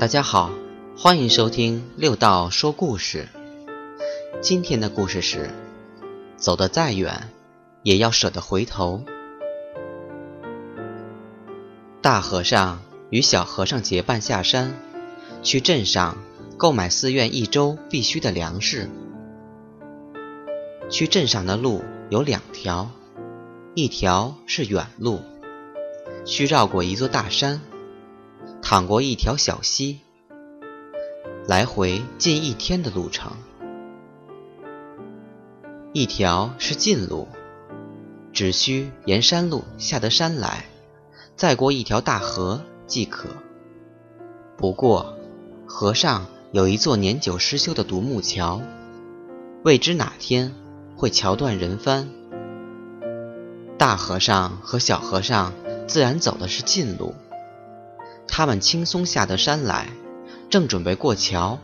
大家好，欢迎收听六道说故事。今天的故事是：走得再远，也要舍得回头。大和尚与小和尚结伴下山，去镇上购买寺院一周必须的粮食。去镇上的路有两条，一条是远路，需绕过一座大山。淌过一条小溪，来回近一天的路程。一条是近路，只需沿山路下得山来，再过一条大河即可。不过，河上有一座年久失修的独木桥，未知哪天会桥断人翻。大和尚和小和尚自然走的是近路。他们轻松下得山来，正准备过桥，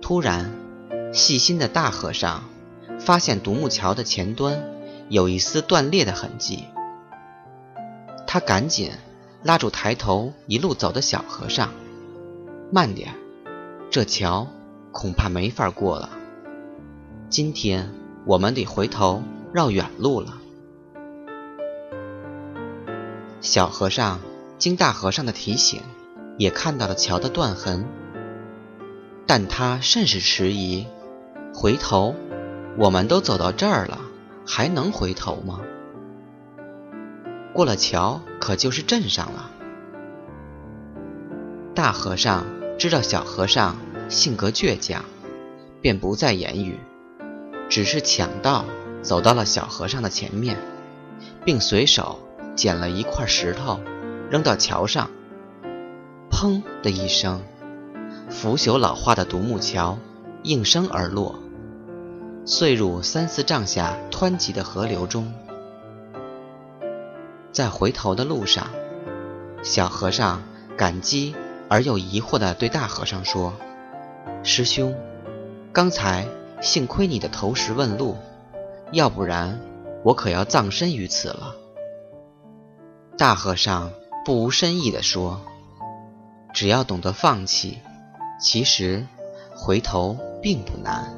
突然，细心的大和尚发现独木桥的前端有一丝断裂的痕迹。他赶紧拉住抬头一路走的小和尚：“慢点，这桥恐怕没法过了。今天我们得回头绕远路了。”小和尚。经大和尚的提醒，也看到了桥的断痕，但他甚是迟疑。回头，我们都走到这儿了，还能回头吗？过了桥，可就是镇上了。大和尚知道小和尚性格倔强，便不再言语，只是抢道走到了小和尚的前面，并随手捡了一块石头。扔到桥上，砰的一声，腐朽老化的独木桥应声而落，碎入三四丈下湍急的河流中。在回头的路上，小和尚感激而又疑惑地对大和尚说：“师兄，刚才幸亏你的投石问路，要不然我可要葬身于此了。”大和尚。不无深意地说：“只要懂得放弃，其实回头并不难。”